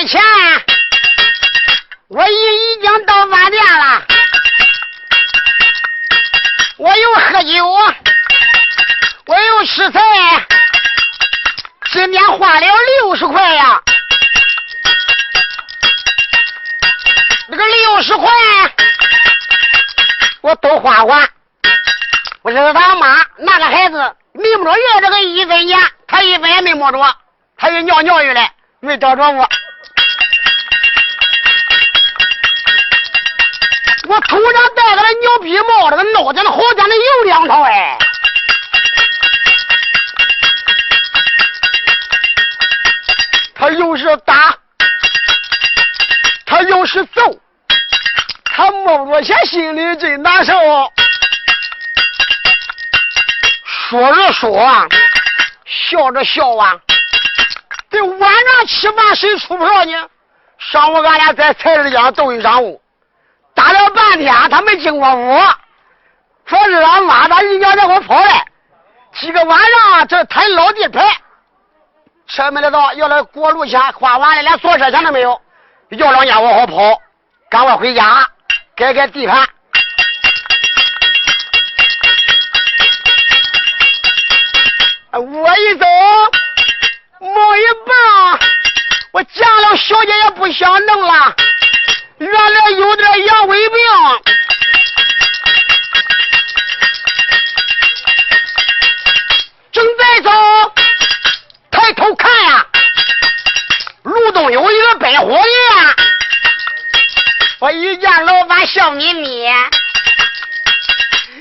的钱，我已已经到饭店了。我又喝酒，我又吃菜，今天花了六十块呀。那个六十块，我都花完。我说他妈，那个孩子没摸着月这个一分钱，他一分也没摸着，他就尿尿去了，没找着我。我头上戴个那牛皮帽，这个脑袋那好像那有两套哎。他又是打。他又是揍，他摸不着钱心里真难受。说着说，笑着笑啊。这晚上吃饭谁出票呢？上午俺俩在菜市场斗一上午，打了半天他没进过屋。说是俺妈他一娘在我跑来，今个晚上这抬老地牌，车没得到，要来过路钱花完了，连坐车钱都没有。要两家我好跑，赶快回家改改地盘。我一走，摸一半，我见了小姐也不想弄了，原来有点阳痿病。正在走，抬头看呀。路东有一个百货店，我一见老板笑眯眯，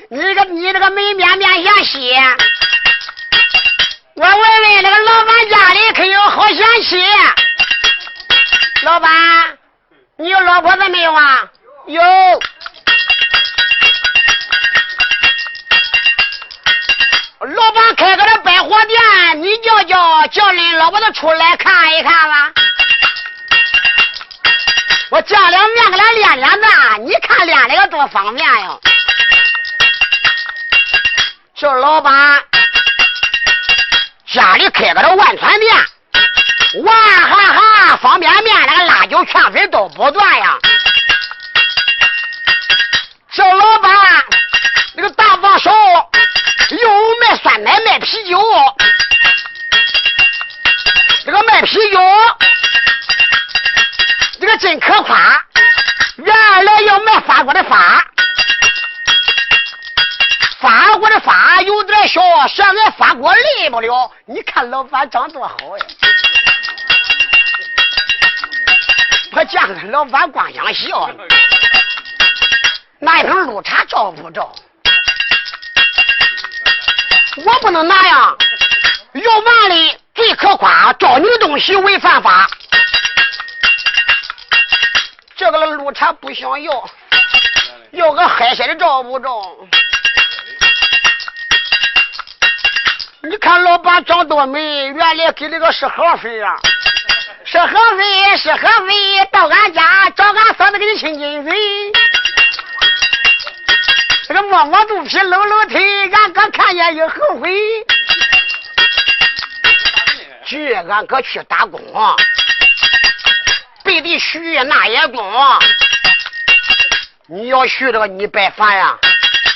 你个你这个没面面相西，我问问那个老板家里可有好贤妻？老板，你有老婆子没有啊？有。老板开个那百货店，你叫叫叫恁老婆子出来看一看吧。我见两面给他练练子，你看练的个多方便呀！叫老板家里开个这万川店，哇哈哈，方便面那个辣椒劝粉都不断呀。叫老板那个大放手。又卖酸奶卖啤酒，这个卖啤酒，这个真可夸。原来要卖法国的法，法国的法有点小，现在法国来不了。你看老板长多好呀！我见老板光想笑，拿一瓶绿茶照不照？我不能那样，要碗里最可夸，招你东西违犯法。这个绿茶不想要，要个海鲜的照不照？你看老板长多美，原来给那个是合肥啊，是合肥，是合肥，到俺家找俺嫂子给你亲亲嘴。这个摸摸肚皮，搂搂腿，俺哥看见又后悔。去，俺哥去打工，背地许那也中。你要许这个，你白烦呀！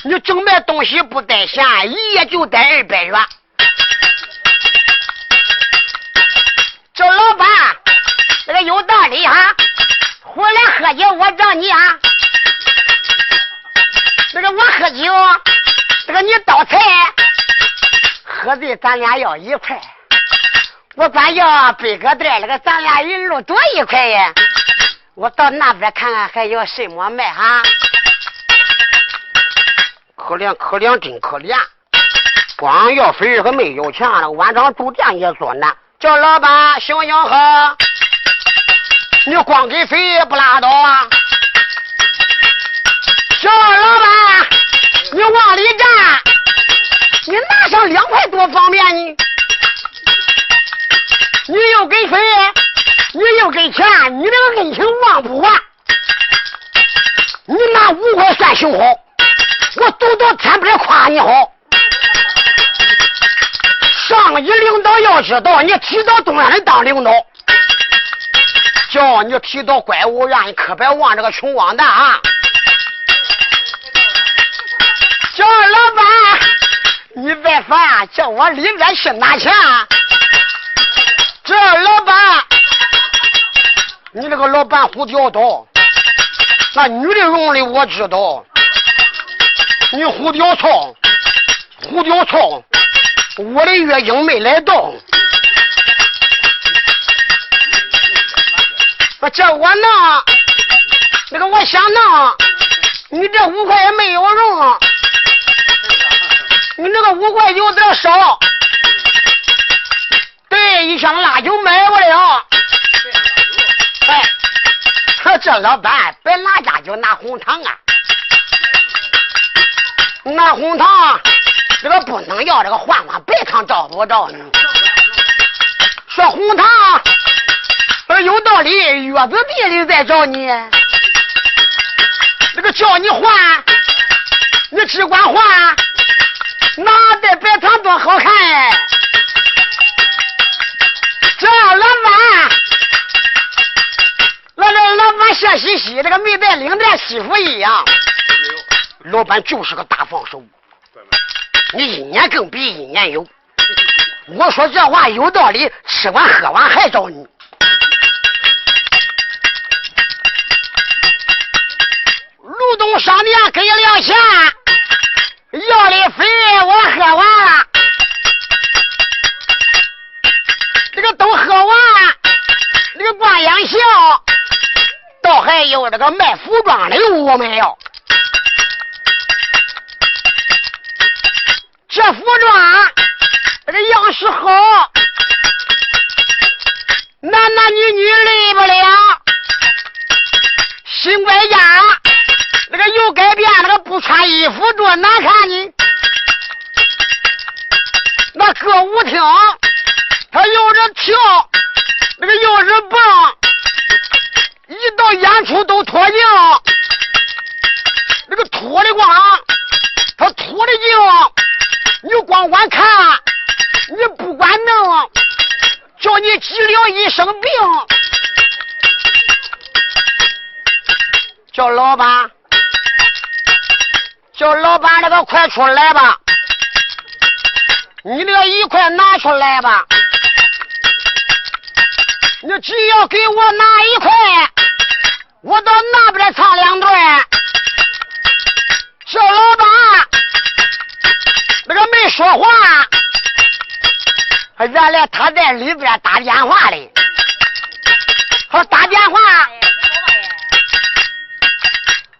你整卖东西不带钱，一夜就带二百元。这老板，这个有道理哈！回来喝酒，我找你啊。那个我喝酒，这个你倒菜，喝醉咱俩要一块，我管要背个袋，那个咱俩一路多一块呀。我到那边看看还有什么卖哈？可怜可怜真可怜，光要肥还没有钱，那晚上住店也做难。叫老板行行好，你光给肥不拉倒啊？小老板，你往里站，你拿上两块多方便呢。你又给费，你又给钱，你这个恩情忘不完？你拿五块算行好，我走到天边夸你好。上级领导要知道，你提到东山来当领导，叫你提到怪物，院你可别忘这个穷光蛋啊！叫老板，你别烦，叫我里边去拿钱。这老板，你这个老板胡吊刀，那女的用的我知道。你胡吊操，胡吊操，我的月经没来到。我叫我弄，那个我想弄，你这五块也没有用，你那个五块有点少。对，一箱辣酒买不了。哎，这老板别拿家就拿红糖啊，拿红糖，这个不能要这个换换白糖找不着呢。说红糖。有道理，月子地里再找你，那个叫你换，你只管换，拿的白糖多好看哎！这老板，那这老板笑嘻嘻，那个没带领带媳妇一样。老板就是个大放手，你一年更比一年有。我说这话有道理，吃完喝完还找你。商店给了钱，药的费我喝完了，这个都喝完，这个挂烟笑，倒还有这个卖服装的我们要，这服装这样式好，男男女女累不了，新买家。那个又改变，那个不穿衣服多难看呢。那歌舞厅，他又是跳，那个又是蹦，一到演出都脱镜。那个脱的光，他脱的净，你光光看，你不管弄，叫你急了一生病。叫老板。叫老板，那个快出来吧！你那个一块拿出来吧！你只要给我拿一块，我到那边唱两段。叫老板，那个没说话，原来他在里边打电话嘞。好，打电话。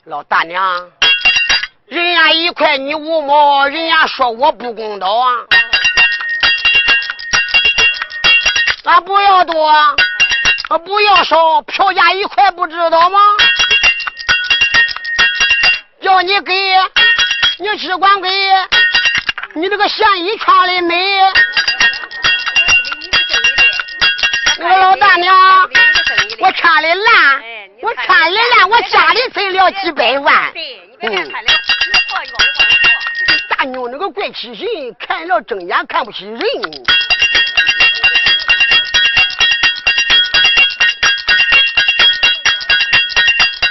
老大娘。人家一块你五毛，人家说我不公道啊！俺不要多，俺不要少，票价一块不知道吗？要你给，你只管给，你这个线衣穿的美。那个老大娘，我穿的烂，我穿的烂，我家里存了几百万。嗯。大妞那个怪气人，看了睁眼看不起人。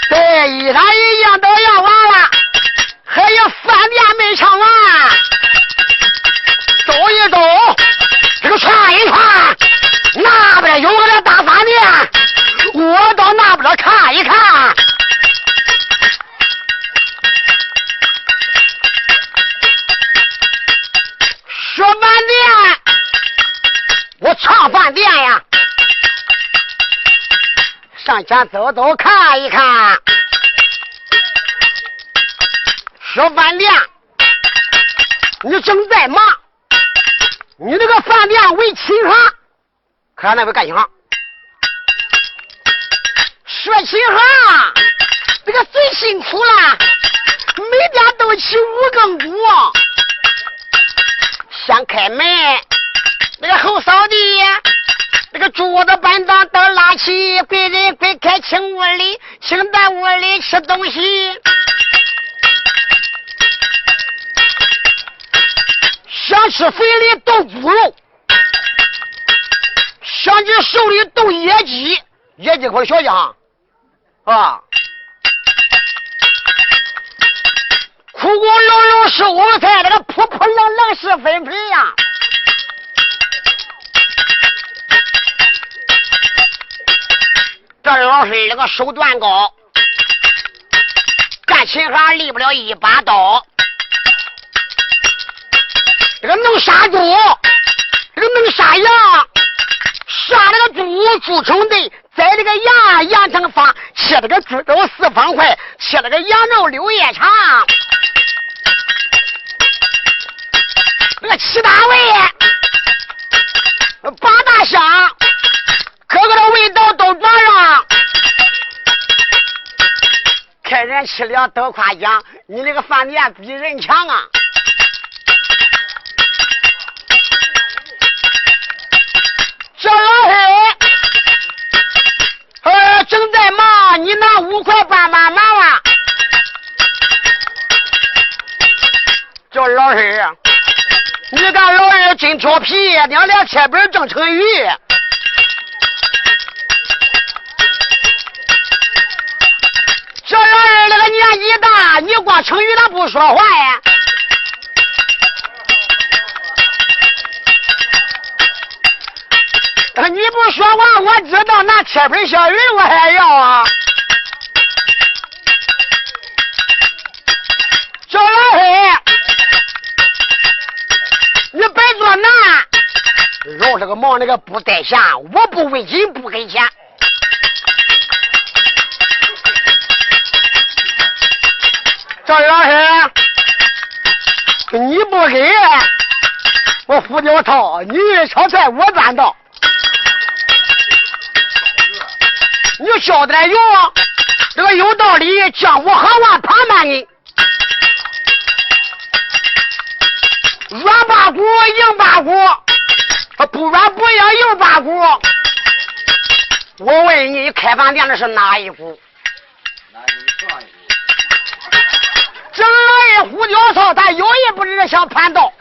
对，衣裳一样都要完了，还有饭店没唱完。走一走，这个串一串，边看一看。说饭店，我唱饭店呀，上前走走看一看。说饭店，你正在忙，你那个饭店为起行，可那边干行。说起行，这个最辛苦了，每天都起五更鼓。先开门，那个后扫地，那个桌子板凳都拉起，贵人贵客请屋里，请在屋里吃东西。想吃肥的炖猪肉，想吃瘦里炖野鸡，野鸡口的小将啊，苦苦溜溜是五彩，那个扑扑冷冷是纷纷呀。这老师那个手段高，干琴行离不了一把刀。这个能杀猪，这个能杀羊，杀那个猪猪成的，宰这个羊羊成方，切了个猪肉四方块，切了个羊肉柳叶长。那个七大味，八大香，各个的味道都端上。开人吃了都夸奖，你那个饭店比人强啊！小老黑，呃，正在忙，你拿五块帮帮忙啊！叫老黑，你看老二真调皮，两俩贴本正成语。小老二那个年纪大，你光成语他不说话呀？你不说话，我知道那铁盆小鱼我还要啊！小老黑，你别做难，饶这个忙那个不带闲，我不为金不给钱。赵老黑，你不给，我胡椒套，你炒菜我赚到。你晓得用，这个有道理，江湖行话旁边你，软八股硬八股，不软不硬硬八股。我问你，开饭店的是哪一股？这老爷胡椒草，他有意不是想盘道。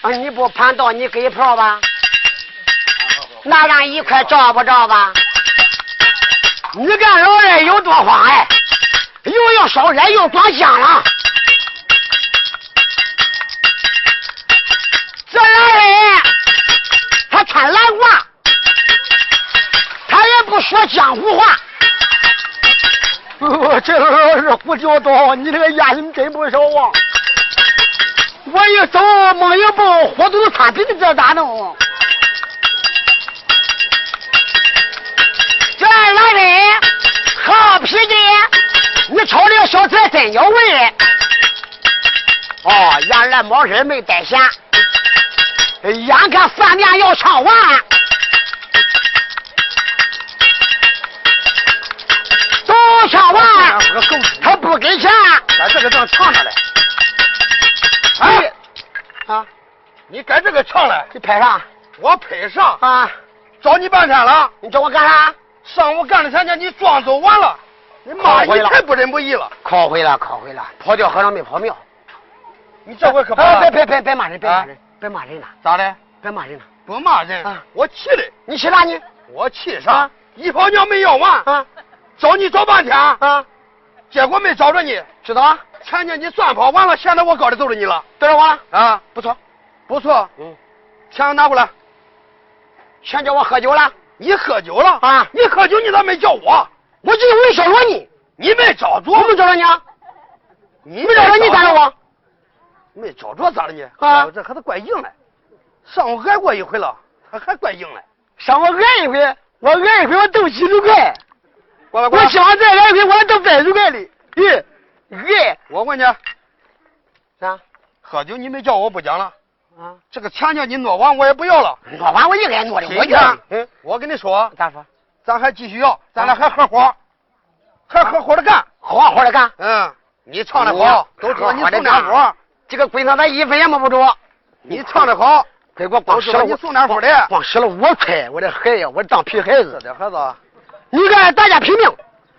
啊，你不盘道，你给票吧。那让一块照不照吧？你看老人有多慌哎，又要烧热又装香了。这老人他穿蓝褂，他也不说江湖话。哦，这老是胡椒刀，你这个眼睛真不少啊！我一走梦一蹦，糊涂擦鼻子，这咋弄？这老人好脾气，你炒这小菜真有味。哦，原来毛人没带钱，眼看饭店要唱完，都唱完，他不给钱，把这个账唱着嘞。哎，啊，你该这个唱嘞，你拍啥，我拍上。啊。找你半天了，你找我干啥？上午干的三天，你装走完了，你妈你太不仁不义了。考回了，考回了，跑掉和尚没跑庙。你这回可别别别别别骂人，别骂人，别骂人了。咋的？别骂人了。不骂人，我气的。你气啥你？我气啥？一泡尿没要完，啊，找你找半天，啊，结果没找着你。知道啊？前天你算跑完了，现在我搞的揍着你了，对着我了啊？不错，不错。嗯，钱拿过来。钱叫我喝酒了，你喝酒了啊？你喝酒你咋没叫我？我就没找着你，你没找着，我没找着你啊？你没找着你咋着我？没找着咋了你？啊，这可是怪硬嘞！上午挨过一回了，还还怪硬嘞。上午挨一回，我挨一回我挣几十块，我想再挨一回我还斗百十块哩。咦，挨！我问你，啥？喝酒你没叫我不讲了。啊，这个钱叫你挪完，我也不要了。挪完我应该挪的，我讲。嗯，我跟你说，咋说？咱还继续要，咱俩还合伙，还合伙的干，合伙的干。嗯，你唱的好，都知道你送点福。这个龟头他一分也摸不着。你唱的好，给我光使了你送点福的，光使了五块，我这孩呀，我当皮孩子。这孩子，你看大家拼命，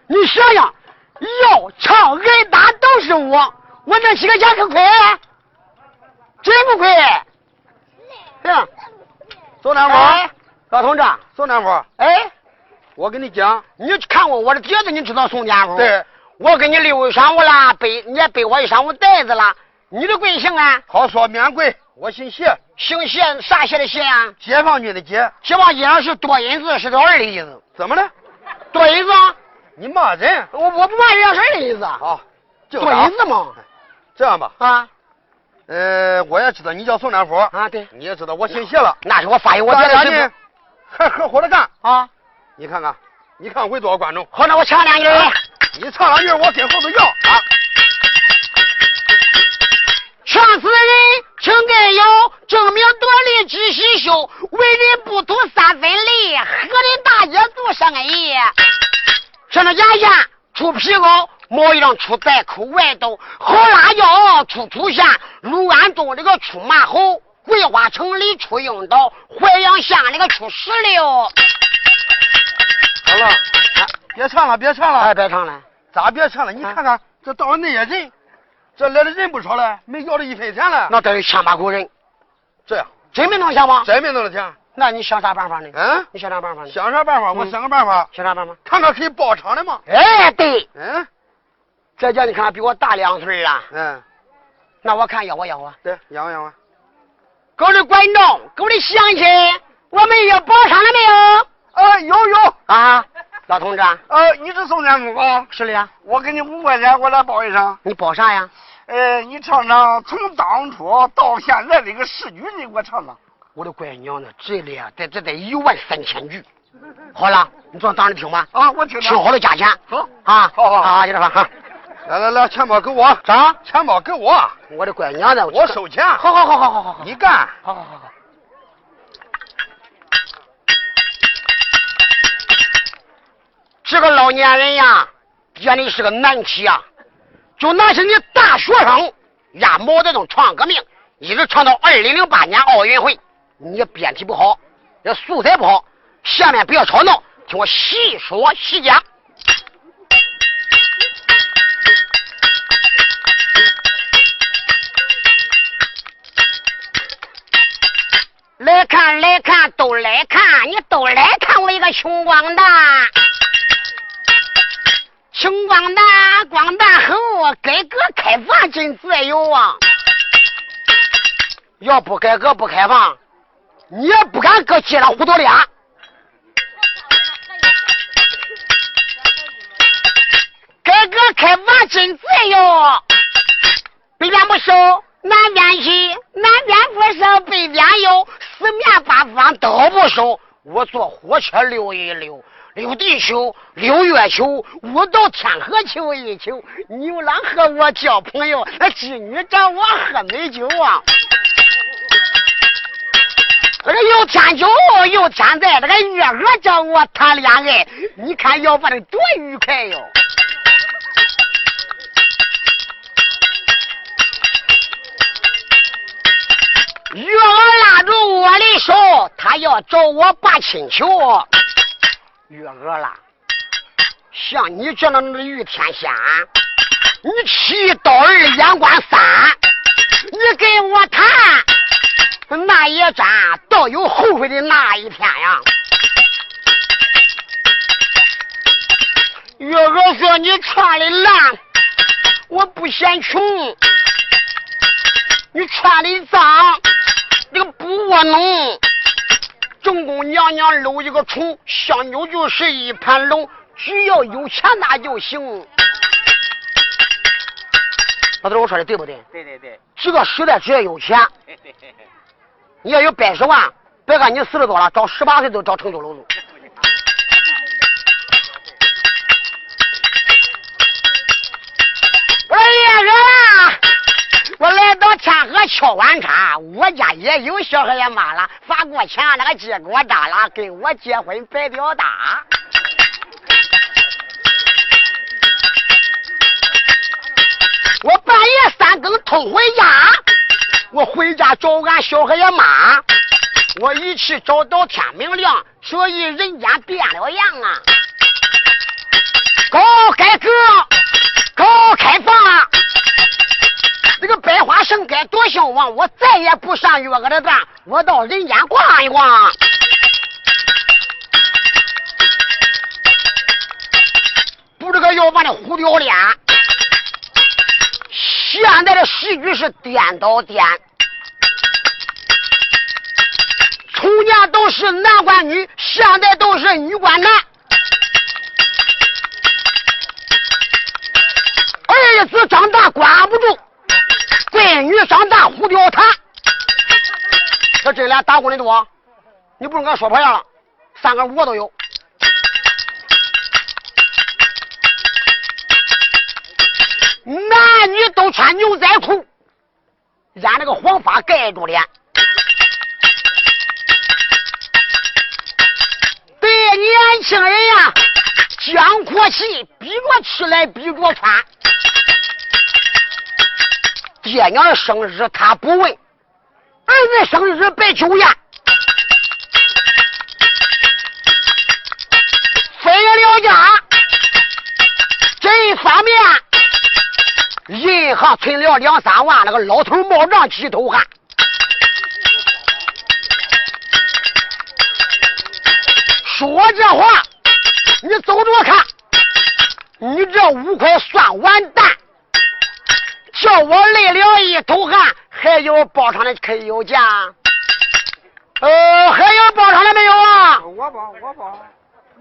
你想想，要唱挨打都是我，我那几个钱可亏，真不亏。嗯，宋大夫，老同志，宋大夫，哎，我跟你讲，你看过我的碟子，你知道宋大夫？对，我给你留一晌午了，背你也背我一晌午袋子了。你的贵姓啊？好说免贵，我姓谢。姓谢，啥谢的谢啊？解放军的解。解放军是多音字，是个二的意思。怎么了？多音字？你骂人？我我不骂人，是儿的意思。好，多音字嘛。这样吧。啊。呃，我也知道你叫宋占福。啊，对。你也知道我姓谢了。那是我发现我咱俩呢还合伙的干啊。你看看，你看会多少观众？好，那我唱两句。你唱两句，我跟后头要啊。唱词人，请该有争名夺利知喜修，为人不图三分利，何人大爷做生意？上了牙线出皮袄，毛衣上出在口外头，好辣椒出土县，卢安东这个出马猴，桂花城里出樱桃，淮阳县那个出石榴。好了，别唱了，别唱了，哎，别唱了，咋别唱了？你看看这到了那些人。这来的人不少了，没要着一分钱了。那得有千把口人。这样，真没弄钱吗？真没弄了钱。那你想啥办法呢？嗯，你想啥办法呢？想啥办法？我想个办法。想啥办法？看看可以包场的吗？哎，对。嗯。这叫你看比我大两岁啊。嗯。那我看养活养活。对，养活养活。各位观众，各位乡亲，我们也包场了没有？啊，有有啊。老同志。呃，你是宋天福啊？是的呀。我给你五块钱，我来包一场。你包啥呀？呃，你唱唱从当初到现在这个诗句，你给我唱唱。我的乖娘子，这里啊，得这得一万三千句。好了，你坐当着听吧。啊，我听。听好了，价钱。好啊，好好好，就这吧哈。来来来，钱包给我。啥？钱包给我。我的乖娘子，我收钱。好好好好好好好，你干。好好好好。这个老年人呀，眼里是个难题呀。就那是你大学生压毛泽东创革命，一直唱到二零零八年奥运会。你编题不好，这素材不好，下面不要吵闹，听我细说细讲。看来看都来看，你都来看我一个穷光蛋。穷光蛋，光蛋猴，改革开放真自由啊！要不改革不开放，你也不敢搁街上胡捣脸。改革开放真自由，北边不收，南边去，南边不收，北边有，四面八方都不收。我坐火车溜一溜。溜地球，溜月球，我到天河求一求。牛郎和我交朋友，那织女找我喝美酒啊。这个有天酒有天在，这个月娥找我谈恋爱，你看要办的多愉快哟。月娥拉住我的手，她要找我把亲求。月娥啦，像你这样的玉天仙，你七刀二眼观三，你跟我谈，那一战倒有后悔的那一天呀。月娥说：“你穿的烂，我不嫌穷；你穿的脏，这个不窝弄。”正宫娘娘搂一个虫，相妞就是一盘龙，只要有钱那就行。老头，我说的对不对？对对对。这个时代只要有钱，你要有百十万，别看你四十多了，找十八岁都找成都楼子。我说叶哥。我来到天河敲碗茶，我家也有小孩也妈了，发过钱那个结果打了，跟我结婚白表大。我半夜三更偷回家，我回家找俺小孩也妈，我一去找到天明亮，所以人间变了样啊！高改革，高开放。这个百花盛开多兴旺，往，我再也不上月娥的当，我到人间逛一逛。不这个要把那胡掉脸。现在的戏剧是颠倒颠，从前都是男管女，现在都是女管男。儿子长大管不住，闺女长大胡吊他。这这俩打工的多，你不用跟我说破样了，三个五个都有。男女都穿牛仔裤，染那个黄发盖住脸。对年轻人呀，讲阔气，逼着吃来逼着穿。爹娘生日他不问，儿子生日摆酒宴，分了家。这一方面。银行存了两三万，那个老头冒账几头汗。说这话，你走着看，你这五块算完蛋，叫我累了一头汗，还有包场的可以有价？呃，还有包场的没有啊？我包，我包。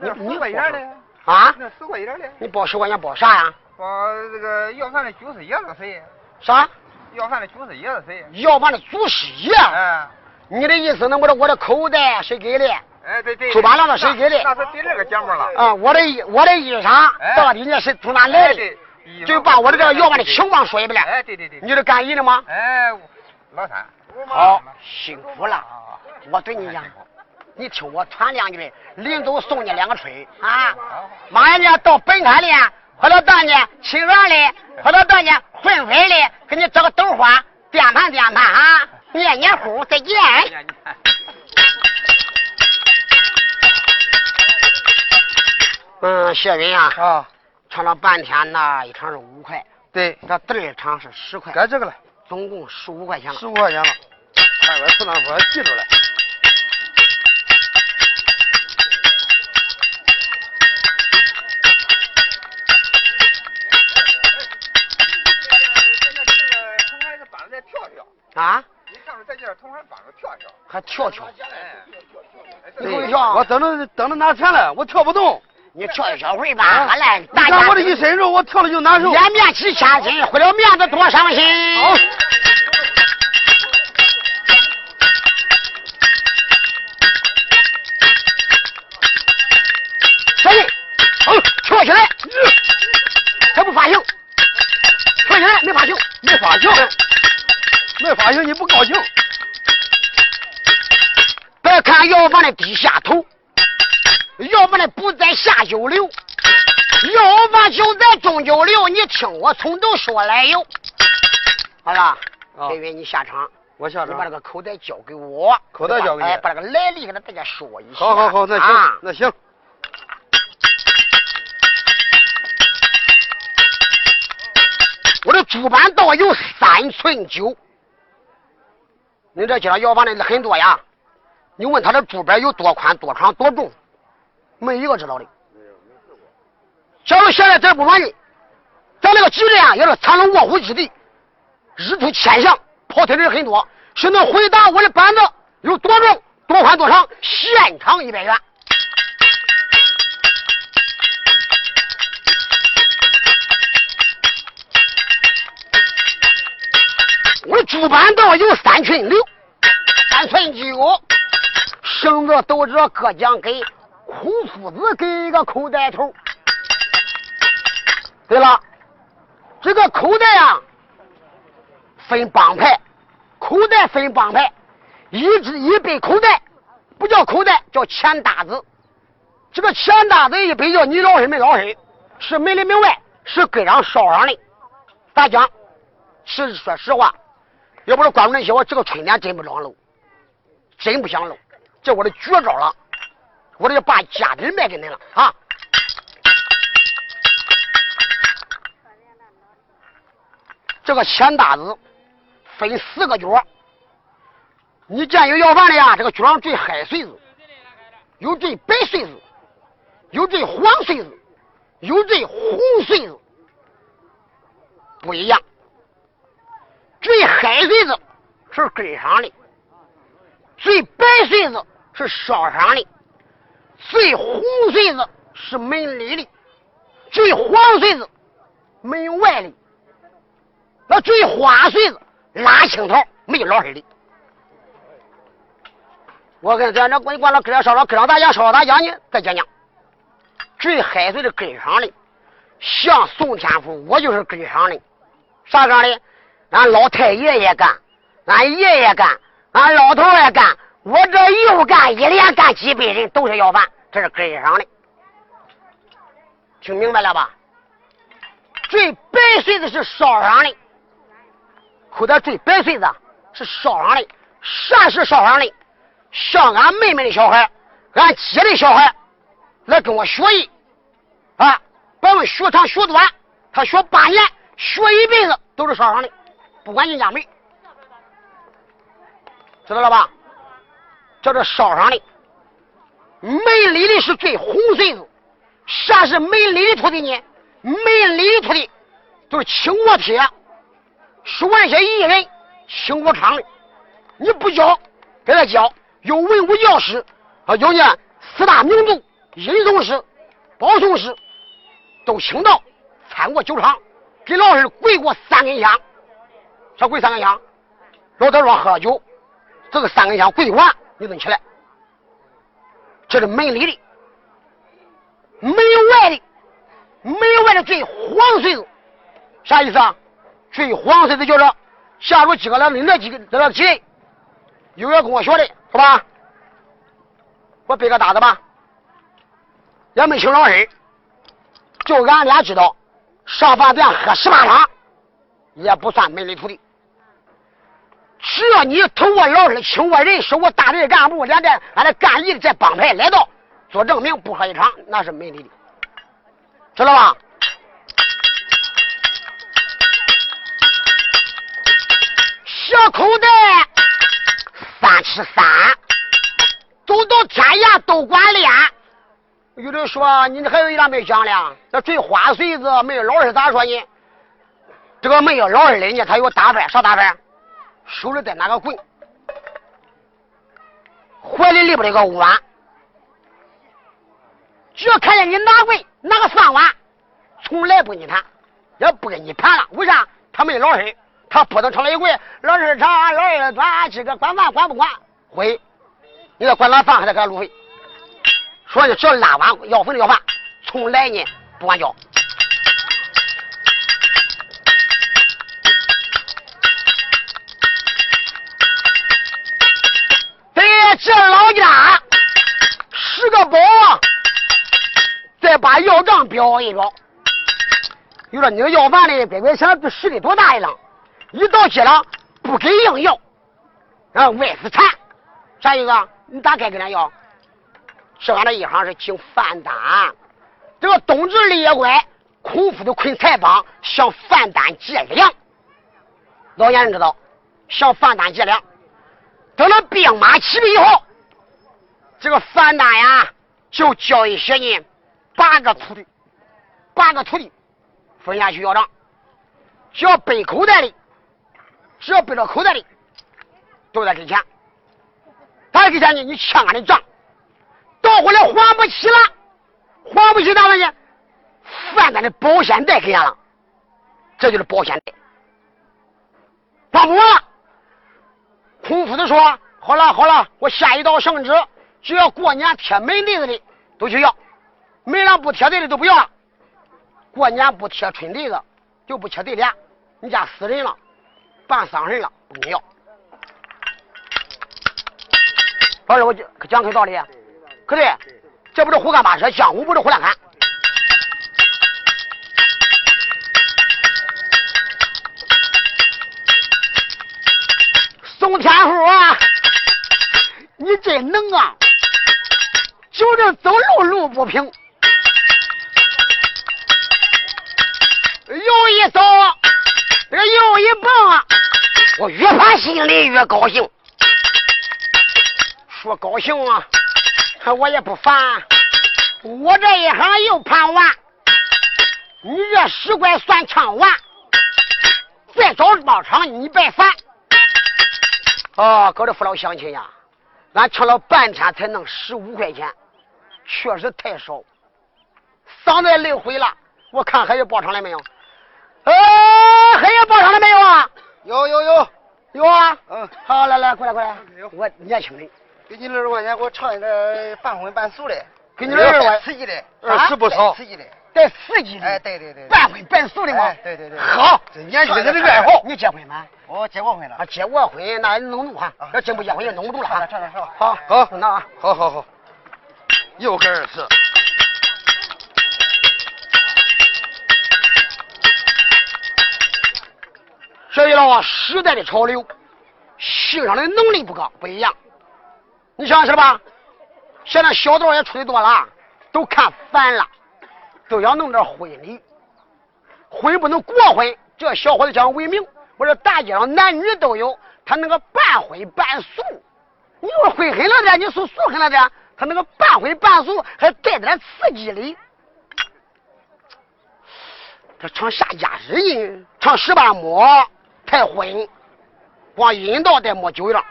你你块钱的啊？那十块钱的。你包十块钱包啥呀？包这个要饭的祖师爷是谁？啥？要饭的祖师爷是谁？要饭的祖师爷。哎，你的意思呢？我的我的口袋谁给的？哎，对对。出版了谁给的？那是第二个节目了。啊，我的我的衣裳到底那是从哪来的？就把我的这个要饭的情况说一遍。哎，对对对。你是干医的吗？哎，老三。好，辛苦了。我对你讲，你听我传两句，临走送你两个吹啊。马上呢到本山里。或者到呢，清软的，或者到呢，混粉的，给你找个豆花垫盘垫盘啊，黏黏糊，再见。嗯，谢云啊，啊，唱了半天呢，一场是五块，对，这第二场是十块，该这个了，总共十五块钱了，十五块钱了，二百四那会记住了。啊！你上次在这同行帮着跳跳，还跳跳？我等着等着拿钱了，我跳不动。你跳一小会吧，好嘞。你看我这一身肉，我跳了就难受。颜面起千金，毁了面子多伤心。好。小心，好，跳起来。还不发型？跳起来没发型？没发型。没发型你不高兴？别看要饭的低下头，要不然不在下九流，要饭就在中九流。你听我从头说来哟。好了，飞云你下场，我下场。你把这个口袋交给我，口袋交给你，把这个来历给他大家说一下。好好好，那行，那行。我的主板道有三寸九。你这街上要饭的很多呀，你问他的主板有多宽、多长、多重，没一个知道的。假如现在咱不容易，咱那个基站也是藏龙卧虎之地，日出千象，跑腿的人很多。谁能回答我的板子有多重、多宽、多长？现场一百元。我的主板道有三寸六，三寸九，绳子都这各讲给孔夫子给一个口袋头。对了，这个口袋啊，分帮派，口袋分帮派，一只一背口袋不叫口袋，叫钱搭子。这个钱搭子一背叫你老黑没老黑，是门里门外，是跟上捎上的。咋讲？是说实话。要不是关注那些，我这个春天真不想漏，真不想漏，这我的绝招了，我得把家底卖给恁了啊！这个钱大子分四个角。你见有要饭的呀？这个角上缀黑穗子，有缀白穗子，有缀黄穗子，有缀红穗子，不一样。缀海穗子是根上的，最白穗子是梢上的，最红穗子是门里的，最黄穗子门外的，那最花穗子拉青桃没老实的。我跟咱这管管了根上烧了根上大讲烧了大讲呢，再讲讲。最海穗的根上的，像宋天福，我就是根上的，啥干的？俺老太爷也干，俺爷爷干，俺老头也干，我这又干，一连干几百人都是要饭，这是根上的，听明白了吧？最白穗子是烧上的，口袋最白穗子是烧上的，啥是烧上的？像俺妹妹的小孩，俺姐的小孩来跟我学艺啊，甭问学长学短，他学八年，学一辈子都是烧上的。不管你家门，知道了吧？叫这烧上的，门里的是最红穗子。啥是门里的土地呢？门里的土地都是青国铁，是完些艺人青国厂的。你不教，给他教，有文武教师啊，有呢四大名著，吟诵诗、保诵诗都请到参过酒厂，给老师跪过三根香。小跪三根香，老头说喝酒，这个三根香跪完，你能起来。这是门里的，门外的，门外的最黄穗子，啥意思啊？最黄穗子就是，下属几个来，那几个那几位，有人跟我学的，好吧？我背个大的吧，也没请老师，就俺俩知道，上饭店喝十八场，也不算门里徒弟。只要你通过老师请过人，收我大队干部，连带俺的干役的在帮派来到做证明，不喝一场那是没理的，知道吧？小口袋三尺三，走到天涯都管练。有人说你这还有一样没讲了，那追花穗子没有老二咋说呢？这个没有老二的呢，他有打扮，啥打扮？手里再拿个棍，怀里里边那个碗，只要看见你拿棍拿个饭碗，从来不跟你谈，也不跟你谈了。为啥？他没老实，他不能成了一跪，老是长，老是短，这个管饭管不管？会，你得管他饭还得给他路费。所以只要拉碗要饭要饭，从来呢不管交。表一表。有说你个要饭的，乖乖想这势力多大一了？一到街上不给硬要，啊，外死馋，啥意思？你咋该跟他要？这俺这一行是请范丹，这个冬至里也乖，孔夫的捆财帮向范丹借粮。老年人知道，向范丹借粮。等到兵马齐备以后，这个范丹呀，就教一些人八个徒弟，八个徒弟分下去要账，只要背口袋里，只要背到口袋里，都得给钱。他给钱呢，你欠俺的账，到后来还不起了，还不起咋办呢？范丹的保险袋给俺了，这就是保险带，还不完了。孔夫子说：“好了好了，我下一道圣旨，只要过年贴门对子的都去要，门上不贴对的都不要了。过年不贴春对子，就不贴对联。你家死人了，办丧事了，不你要。老师，我讲讲个道理，可对？这不是胡干八扯，江湖不是胡乱喊。”宋天福啊，你真能啊！就这走路路不平，又一走，这又一蹦啊，我越怕心里越高兴。说高兴啊，我也不烦。我这一行又盘完，你这十块算唱完，再找包场你白烦。哦，搞得父老乡亲呀，俺唱了半天才弄十五块钱，确实太少。嗓子也累毁了，我看还有包场的没有？呃，还有包场的没有啊？有有有有啊！嗯，好，来来，过来过来。我年轻人，给你二十块钱，给我唱一个半荤半素的，给你二十块，刺激的，二十不少，刺激的，带刺激的。哎，对对对，半荤半素的嘛。对对对。好，这年轻人的爱好。你结婚吗？我结过婚了。啊，结过婚那弄弄哈，要真不结婚就弄不住了哈。唱唱唱，好，好，那啊，好好好，又跟二次。所以了，时代的潮流，欣赏的能力不高，不一样。你想想是吧？现在小道也出的多了，都看烦了，都想弄点婚礼。婚不能过婚，这小伙子讲文明。我说大街上男女都有，他那个半荤半素。你说荤狠了点，你说素狠了点，他那个半荤半素还带点刺激的。这唱啥家之音？唱十八摸太昏，光阴道得抹酒了。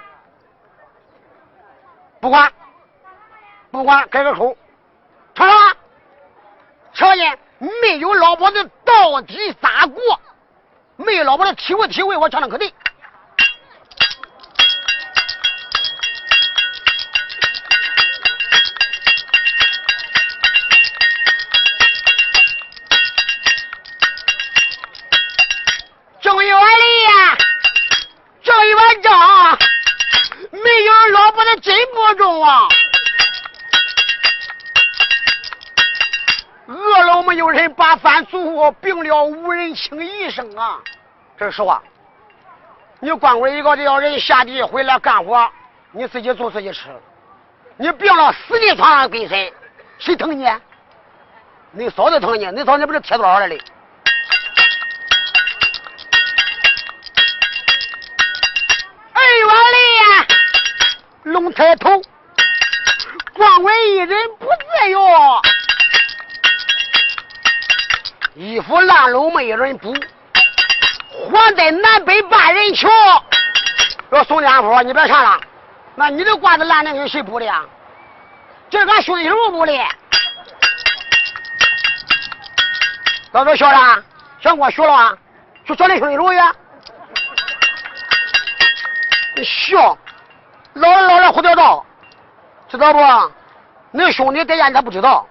不管，不管，改个口，唱啥？瞧见没有老婆子到底咋过？没有老婆的体会体会，我唱的可对。人把饭煮，病了无人请医生啊！这是实话。你光棍一个要人下地回来干活，你自己做自己吃。你病了死在床上归谁？谁疼你？你嫂子疼你？你嫂子不是贴多少来的？二月里呀，龙抬头，光棍一人不自由。衣服烂了没人补，还在南北半人桥。说宋家坡，你别唱了，那你的褂子烂的给谁补的呀？这俺兄弟什么补的？老子学了，想跟我学了啊？就找你兄弟如意。你笑，老了老了胡掉道，知道不？那兄弟在家他不知道。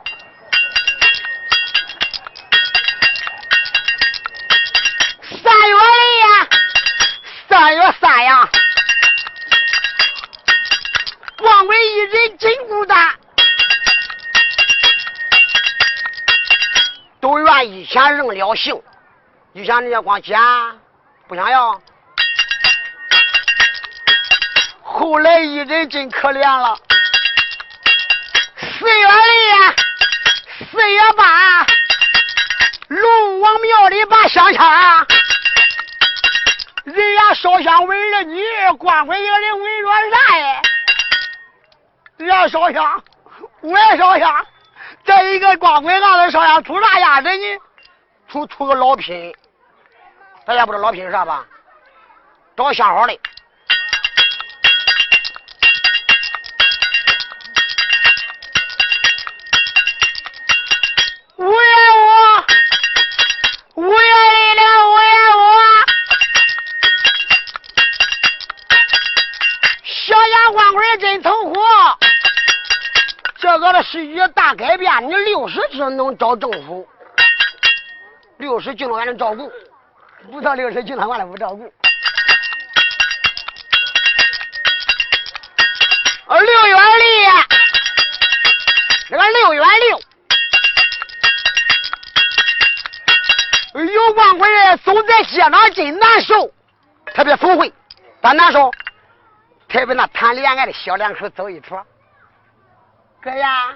愿以前认了性，以前人家光捡，不想要。后来一人真可怜了，四月里呀，四月八，龙王庙里把香插。人家烧香为了你，光棍一个人为着啥呀？人家烧香，我也烧香。这一个光棍案子烧香出啥样子呢？出出个老品，大家不知道老品是啥吧？找相好的。五月五，五月里的五月五。小杨光棍真凑合，这个的世界大改变，你六十只能找政府，六十经常还能照顾，不到六十经常完了不照顾。而六月里，那个六月六，有光棍走在街上真难受，特别崩溃，咋难受？特别那谈恋爱的小两口走一坨，哥呀，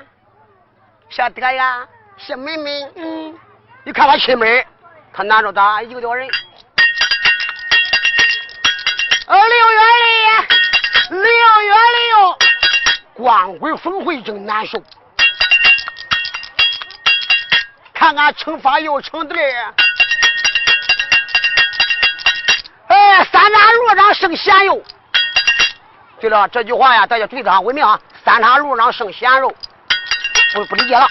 小德呀，小妹妹，嗯，你看他亲妹，他难着他一个吊人。六月里，六月六，光棍峰会正难受。看俺惩罚又成对，哎，三岔路上剩咸肉。对了，这句话呀，大家注意啊，文明啊！三岔路上剩咸肉，不不理解了。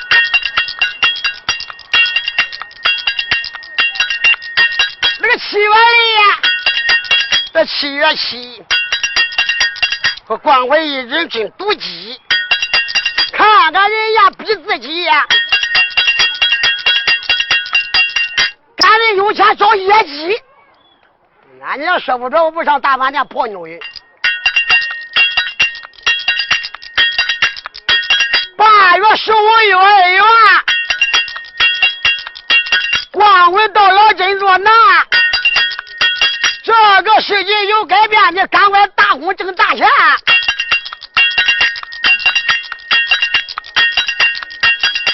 七月里，这七月七，和光棍一人真妒忌，看看人家比自己呀，赶紧有钱找野鸡。俺娘说不着，我不上大饭店泡妞去。八月十五月二月，光棍到老真做难。这个世界有改变，你赶快打工挣大钱。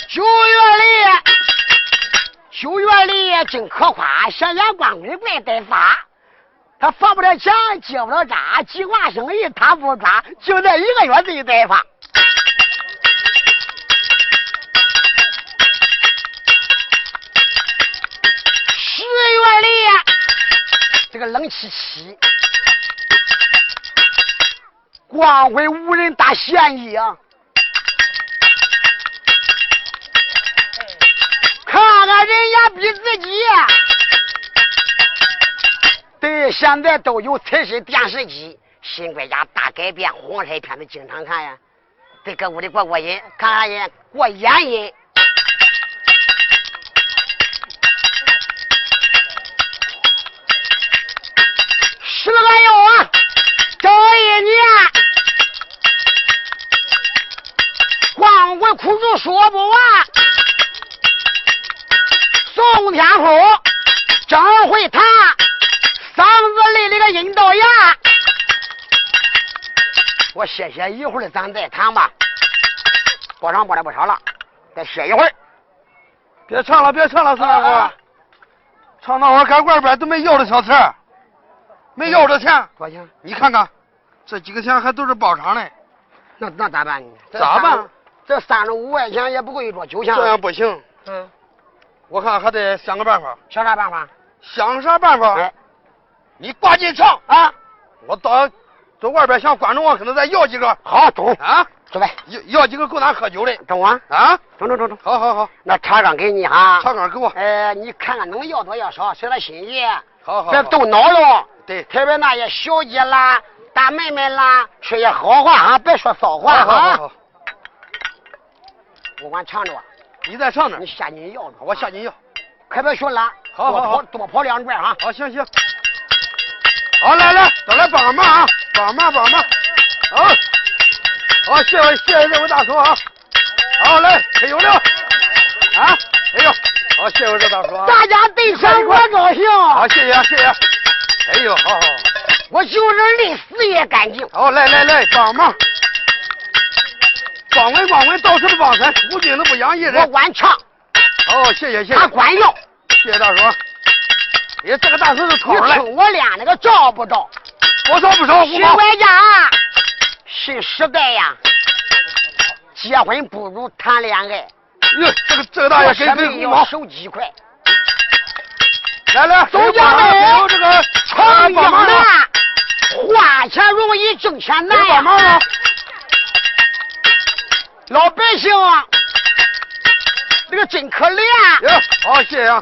九月里，九月里真可夸，想眼光棍怪得发。他发不了钱，接不了渣，计划生意他不抓，就这一个月就得发。这个冷气气，光辉无人打嫌疑啊！看看人家比自己，对，现在都有彩色电视机，新国家大改变，黄色片子经常看呀，得搁屋里过过瘾，看看人过眼瘾。苦主说不完。宋天虎真会弹，嗓子里那个阴道炎。我歇歇一会儿，咱再谈吧。播唱播的不少了，再歇一会儿。别唱了，别唱了，宋大哥，唱那会儿，赶外边都没要着小钱。没要着钱，多少钱？你看看，这几个钱还都是包场的。那那咋办呢？咋办？这三十五块钱也不够一桌酒钱。这样不行。嗯。我看还得想个办法。想啥办法？想啥办法？哎，你挂进唱啊！我到到外边向观众我可能再要几个。好，中啊，走呗。要要几个够咱喝酒的。中啊！啊，中中中中。好好好。那茶缸给你哈。茶缸给我。呃，你看看能要多要少，随他心意。好好。别动脑了。对，特别那些小姐啦、大妹妹啦，说些好话啊，别说骚话哈。我管唱着吧，你在唱着，你下进要着，我下进要，可别学懒，好好好，多跑两转啊。好，行行。好，来来，都来帮个忙啊，帮忙帮忙。好，好，谢谢谢谢这位大叔啊。好，来，还有了啊，哎呦，好，谢谢这大叔啊。大家对唱我高兴。好，谢谢谢谢。哎呦，好好，我就是累死也干净。好，来来来，帮忙，光棍光棍，到处都帮咱，无君都不养艺人。我管唱。哦，谢谢谢谢。他管要。谢谢大叔。哎，这个大叔是头了。你听我俩那个照不招？不招不招。新管家，新时代呀，结婚不如谈恋爱。哟，这个这个大爷给给要手机快。来来，周家妹，这个成英难，花钱容易挣钱难呀。帮忙了，老百姓啊这个真可怜。哟，好，谢谢啊。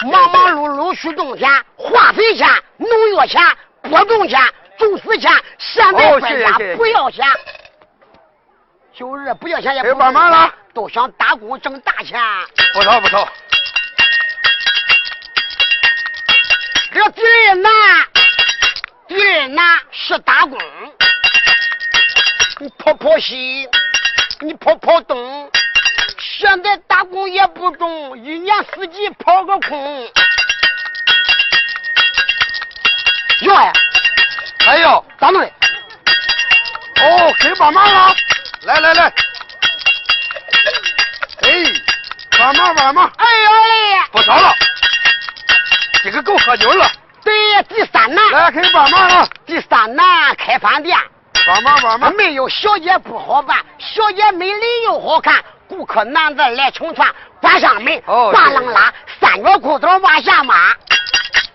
忙忙碌碌去种田，化肥钱、农药钱、播种钱、种死钱，现在国家不要钱，就是不要钱也不帮忙了，都想打工挣大钱。不少不少。这个敌人呐，敌人呐是打工，你跑跑西，你跑跑东，现在打工也不中，一年四季跑个空。哟呀，哎呦，咋弄的？哦，给帮忙了，来来来，哎，帮忙帮忙，哎呦嘞，不少了。这个够喝酒了。对呀，第三难，来可以帮忙了。第三难开饭店，帮忙帮忙。没有小姐不好办，小姐美丽又好看，顾客男子来成串，关上门，挂楞拉，三个裤头往下抹，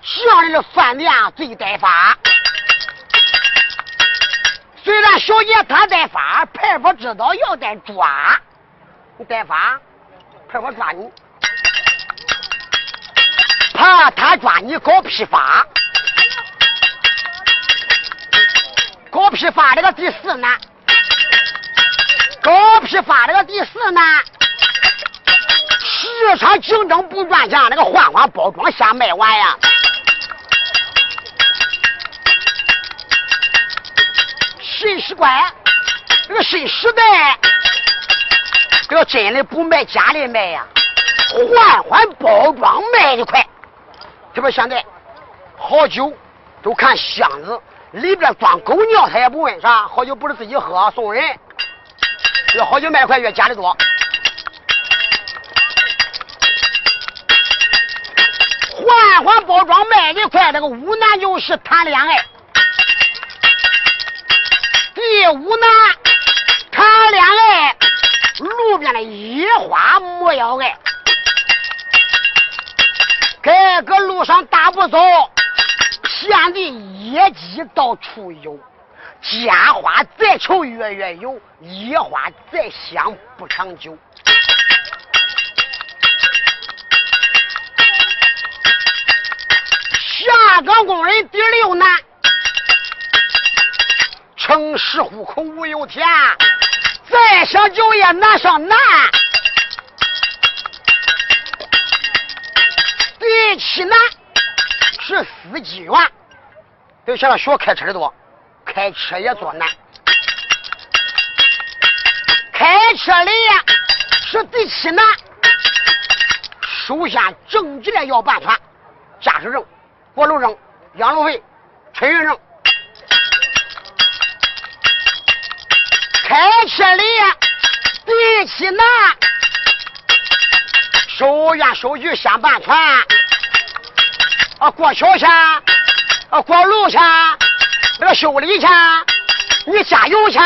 这样的饭店最带法。虽然小姐她带法，派不知道要带抓，你带法，派我抓你。怕他抓你搞批发，搞批发这个第四难，搞批发这个第四难，市场竞争不赚钱，那个换换包装先卖完呀。新时代，这个新时代，这个真的不卖假的卖呀，换换包装卖的快。这不现在好酒都看箱子里边装狗尿，他也不问啥。好酒不是自己喝送人，越好酒卖快越加的多。换换包装卖的快，这个五难就是谈恋爱。第五难谈恋爱，路边的野花莫要爱。这个路上大步走，遍地野鸡到处有，尖花再丑月月有，野花再香不长久。下岗工人第六难，城市户口无有田，再想就业难上难。第七难是司机员，都想学开车的多，开车也多难。开车的呀是第七难，首先证件要办全，驾驶证、过路证、养路费、春运证。开车的呀第七难。收院收据先办全，啊，过桥钱，啊，过路钱，那个修理钱，你加油钱，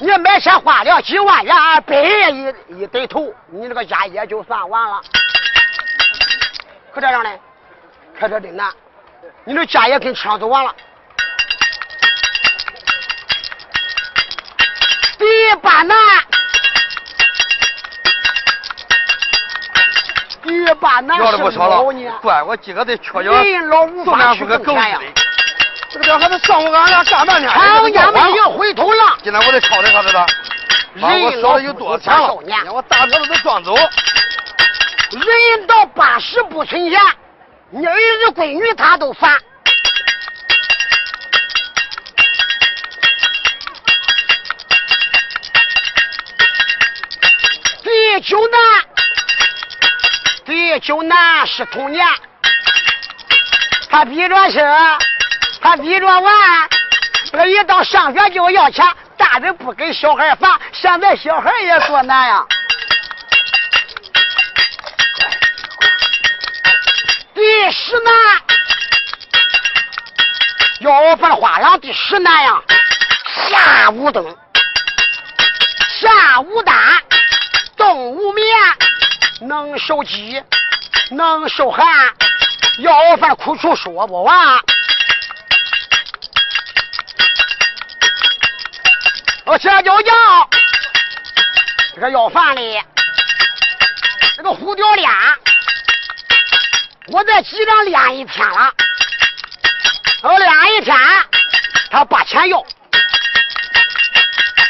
你买车花了几万元，百一一对头，你这个家也就算完了。可这样呢，开车真难，你这家也跟车上走完了。第八难。一把难要的不少了，怪我今个得缺药，送两副个狗屎这个家伙他上午俺俩干半天，厂家没有回头了。今天我得抄他知道？把我说的有多钱了？我大车子都装走。人到八十不存钱，你儿子闺女他都烦。第九难。第九难是童年，他逼着吃，他逼着玩，这一到上学就要钱，大人不给小孩烦，现在小孩也多难呀。第十难，要饭花郎第十难呀，下无灯，下午单，冬无眠。能受饥，能受寒，要饭苦处说不完。我这就叫这个要饭的，这个胡雕脸，我在集上练一天了，我练一天，他把钱要，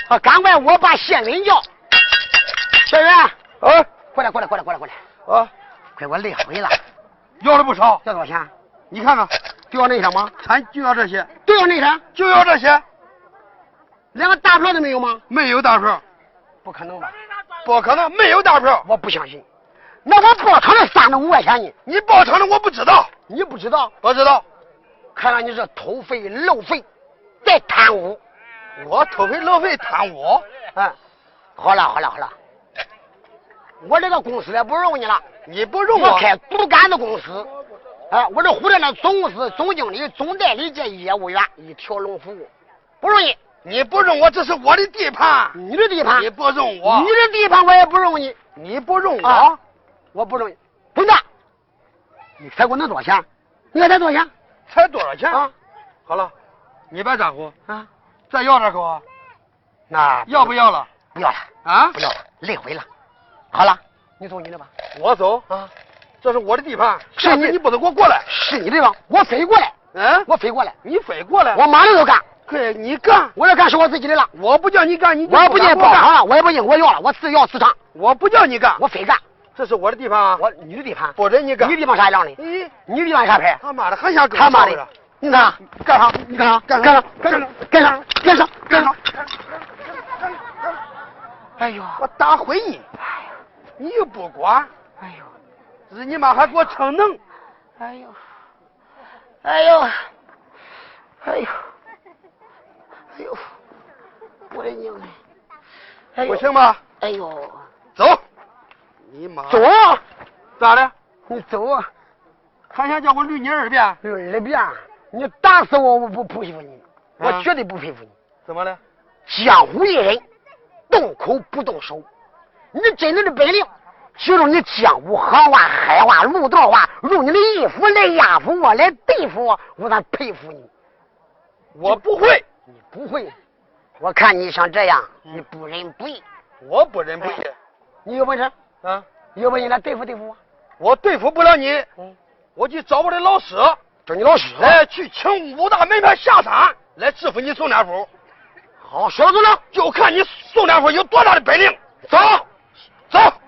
啊，赶快我把谢文叫，小云，啊。过来，过来，过来，过来，过来！啊，快我累毁了。要了不少，要多少钱？你看看，就要那些吗？咱就要这些，就要那些，就要这些。连个大票都没有吗？没有大票，不可能吧？不可能，没有大票，我不相信。那我报场的三十五块钱呢？你报场的我不知道，你不知道？不知道。看来你是偷费漏费，再贪污。我偷费漏费贪污？嗯，好了，好了，好了。我这个公司也不容你了，你不容我开独干的公司，哎，我这虎店的总公司总经理、总代理兼业务员，一条龙服务，不容易。你不容我，这是我的地盘。你的地盘，你不容我。你的地盘我也不容你，你不容我，我不容你。滚蛋！你才给我能多少钱？你才多少钱？才多少钱啊？好了，你别咋呼啊！再要点给我。那要不要了？不要了啊！不要了，累毁了。好了，你走你的吧。我走啊！这是我的地盘，是你你不能给我过来。是你地方，我飞过来。嗯，我飞过来，你飞过来，我马上就干。可你干，我要干是我自己的了。我不叫你干，你我也不进包场了，我也不进，我要了，我自要自偿。我不叫你干，我非干。这是我的地盘啊，我你的地盘，不准你干。你地方啥样的？你你地方啥牌？他妈的还想他妈的！你看干啥？你干啥？干啥？干啥？干啥？干啥？干啥？哎呦！我打回你！你又不管！哎呦！日你妈还给我逞能！哎呦！哎呦！哎呦！哎呦！我的娘哎！不行吗？哎呦！走！你妈！走！咋的？你走啊！还想叫我捋你二遍？捋二遍！你打死我我不佩服你，我绝对不佩服你。怎么了？江湖艺人，动口不动手。你真正的本领，就用你江湖行话、海话、路道话，用你的衣服来压服我，来对付我，我才佩服你。我不会，你不会。我看你像这样，你不仁不义。我不仁不义。你有本事啊？有本事来对付对付我。我对付不了你。嗯。我去找我的老师，找你老师来去请五大门派下山来制服你宋天福。好，小子呢，就看你宋天福有多大的本领。走，走。